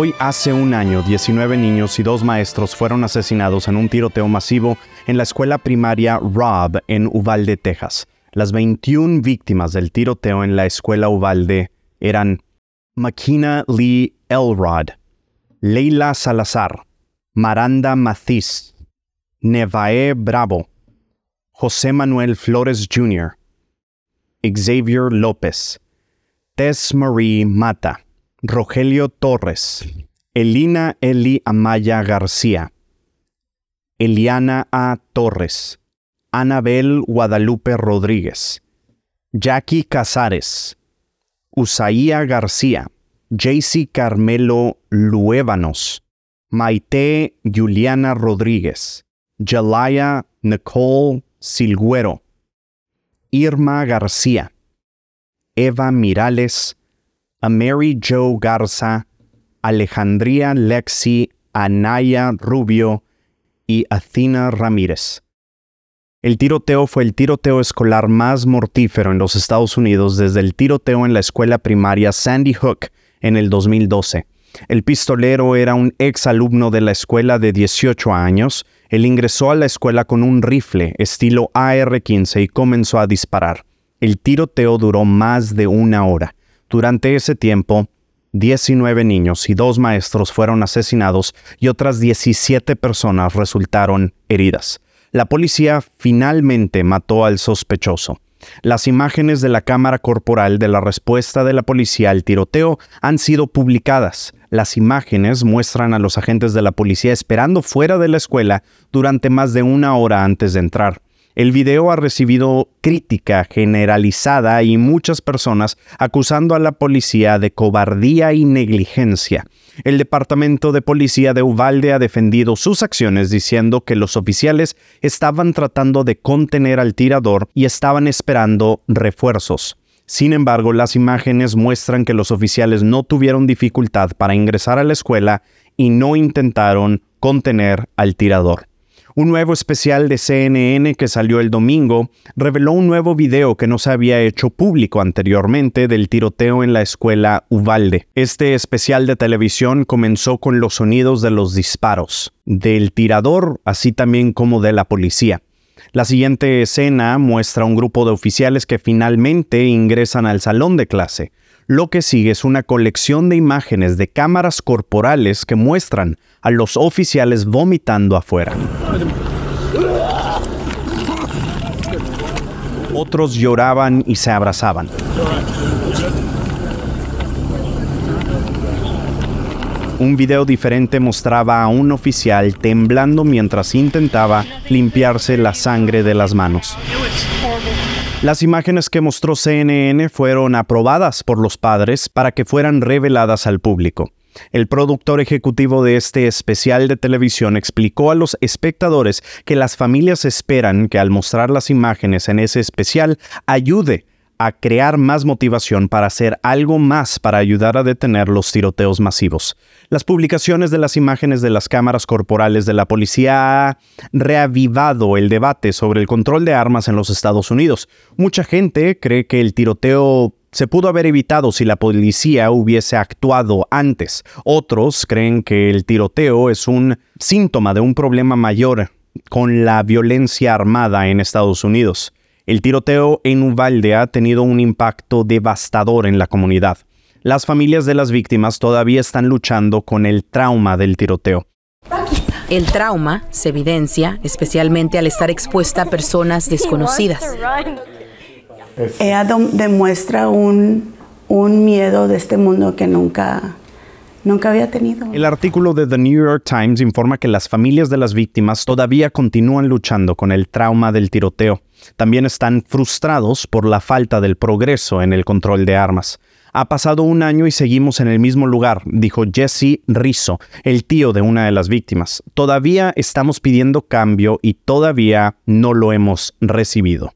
Hoy hace un año, 19 niños y dos maestros fueron asesinados en un tiroteo masivo en la escuela primaria Robb en Uvalde, Texas. Las 21 víctimas del tiroteo en la escuela Uvalde eran Makina Lee Elrod, Leila Salazar, Maranda Mathiz, Nevae Bravo, José Manuel Flores Jr., Xavier López, Tess Marie Mata, Rogelio Torres, Elina Eli Amaya García, Eliana A. Torres, Anabel Guadalupe Rodríguez, Jackie Casares, Usaía García, JC Carmelo Luévanos, Maite Juliana Rodríguez, Jalaya Nicole Silguero, Irma García, Eva Mirales, a Mary Jo Garza, Alejandría Lexi, Anaya Rubio y Athena Ramírez. El tiroteo fue el tiroteo escolar más mortífero en los Estados Unidos desde el tiroteo en la escuela primaria Sandy Hook en el 2012. El pistolero era un ex alumno de la escuela de 18 años. Él ingresó a la escuela con un rifle estilo AR-15 y comenzó a disparar. El tiroteo duró más de una hora. Durante ese tiempo, 19 niños y dos maestros fueron asesinados y otras 17 personas resultaron heridas. La policía finalmente mató al sospechoso. Las imágenes de la cámara corporal de la respuesta de la policía al tiroteo han sido publicadas. Las imágenes muestran a los agentes de la policía esperando fuera de la escuela durante más de una hora antes de entrar. El video ha recibido crítica generalizada y muchas personas acusando a la policía de cobardía y negligencia. El Departamento de Policía de Uvalde ha defendido sus acciones diciendo que los oficiales estaban tratando de contener al tirador y estaban esperando refuerzos. Sin embargo, las imágenes muestran que los oficiales no tuvieron dificultad para ingresar a la escuela y no intentaron contener al tirador. Un nuevo especial de CNN que salió el domingo reveló un nuevo video que no se había hecho público anteriormente del tiroteo en la escuela Uvalde. Este especial de televisión comenzó con los sonidos de los disparos, del tirador, así también como de la policía. La siguiente escena muestra un grupo de oficiales que finalmente ingresan al salón de clase. Lo que sigue es una colección de imágenes de cámaras corporales que muestran a los oficiales vomitando afuera. Otros lloraban y se abrazaban. Un video diferente mostraba a un oficial temblando mientras intentaba limpiarse la sangre de las manos. Las imágenes que mostró CNN fueron aprobadas por los padres para que fueran reveladas al público. El productor ejecutivo de este especial de televisión explicó a los espectadores que las familias esperan que al mostrar las imágenes en ese especial ayude a crear más motivación para hacer algo más para ayudar a detener los tiroteos masivos. Las publicaciones de las imágenes de las cámaras corporales de la policía ha reavivado el debate sobre el control de armas en los Estados Unidos. Mucha gente cree que el tiroteo se pudo haber evitado si la policía hubiese actuado antes. Otros creen que el tiroteo es un síntoma de un problema mayor con la violencia armada en Estados Unidos. El tiroteo en Uvalde ha tenido un impacto devastador en la comunidad. Las familias de las víctimas todavía están luchando con el trauma del tiroteo. El trauma se evidencia especialmente al estar expuesta a personas desconocidas. Ella demuestra un, un miedo de este mundo que nunca nunca había tenido. El artículo de The New York Times informa que las familias de las víctimas todavía continúan luchando con el trauma del tiroteo. También están frustrados por la falta del progreso en el control de armas. Ha pasado un año y seguimos en el mismo lugar, dijo Jesse Rizzo, el tío de una de las víctimas. Todavía estamos pidiendo cambio y todavía no lo hemos recibido.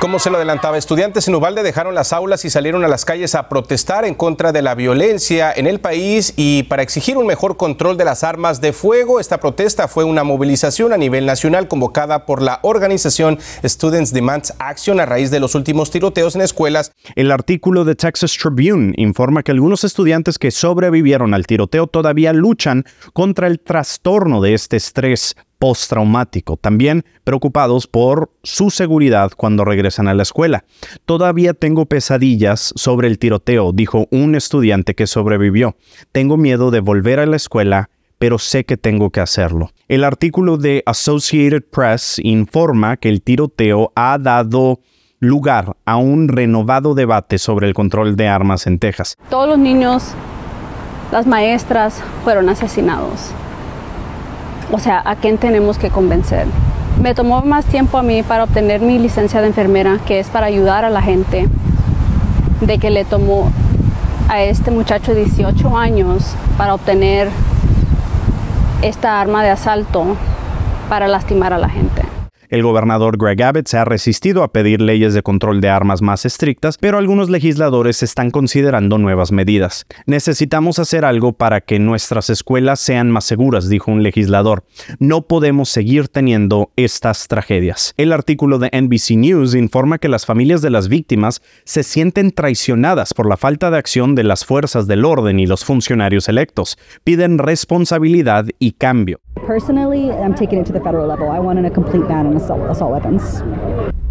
Como se lo adelantaba, estudiantes en Ubalde dejaron las aulas y salieron a las calles a protestar en contra de la violencia en el país y para exigir un mejor control de las armas de fuego. Esta protesta fue una movilización a nivel nacional convocada por la organización Students Demands Action a raíz de los últimos tiroteos en escuelas. El artículo de Texas Tribune informa que algunos estudiantes que sobrevivieron al tiroteo todavía luchan contra el trastorno de este estrés postraumático, también preocupados por su seguridad cuando regresan a la escuela. Todavía tengo pesadillas sobre el tiroteo, dijo un estudiante que sobrevivió. Tengo miedo de volver a la escuela pero sé que tengo que hacerlo. El artículo de Associated Press informa que el tiroteo ha dado lugar a un renovado debate sobre el control de armas en Texas. Todos los niños, las maestras fueron asesinados. O sea, ¿a quién tenemos que convencer? Me tomó más tiempo a mí para obtener mi licencia de enfermera, que es para ayudar a la gente, de que le tomó a este muchacho de 18 años para obtener esta arma de asalto para lastimar a la gente. El gobernador Greg Abbott se ha resistido a pedir leyes de control de armas más estrictas, pero algunos legisladores están considerando nuevas medidas. Necesitamos hacer algo para que nuestras escuelas sean más seguras, dijo un legislador. No podemos seguir teniendo estas tragedias. El artículo de NBC News informa que las familias de las víctimas se sienten traicionadas por la falta de acción de las fuerzas del orden y los funcionarios electos. Piden responsabilidad y cambio. I a complete.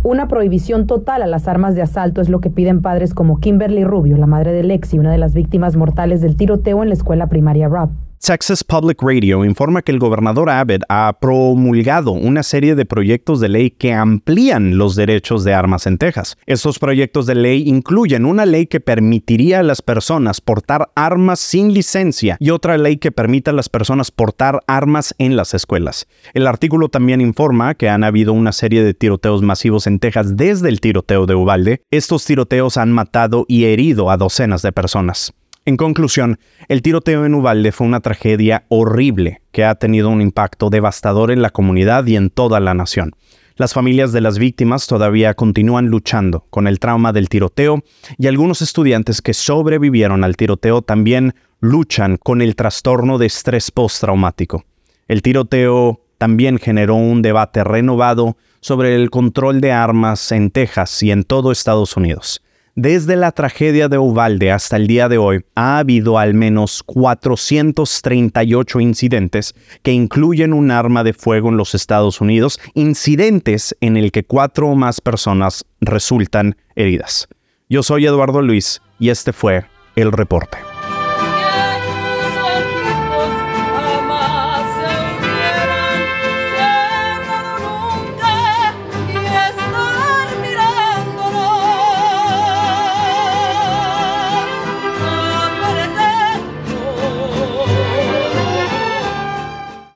Una prohibición total a las armas de asalto es lo que piden padres como Kimberly Rubio, la madre de Lexi, una de las víctimas mortales del tiroteo en la escuela primaria Rob. Texas Public Radio informa que el gobernador Abbott ha promulgado una serie de proyectos de ley que amplían los derechos de armas en Texas. Estos proyectos de ley incluyen una ley que permitiría a las personas portar armas sin licencia y otra ley que permita a las personas portar armas en las escuelas. El artículo también informa que han habido una serie de tiroteos masivos en Texas desde el tiroteo de Uvalde. Estos tiroteos han matado y herido a docenas de personas. En conclusión, el tiroteo en Uvalde fue una tragedia horrible que ha tenido un impacto devastador en la comunidad y en toda la nación. Las familias de las víctimas todavía continúan luchando con el trauma del tiroteo y algunos estudiantes que sobrevivieron al tiroteo también luchan con el trastorno de estrés postraumático. El tiroteo también generó un debate renovado sobre el control de armas en Texas y en todo Estados Unidos. Desde la tragedia de Uvalde hasta el día de hoy, ha habido al menos 438 incidentes que incluyen un arma de fuego en los Estados Unidos, incidentes en el que cuatro o más personas resultan heridas. Yo soy Eduardo Luis y este fue el reporte.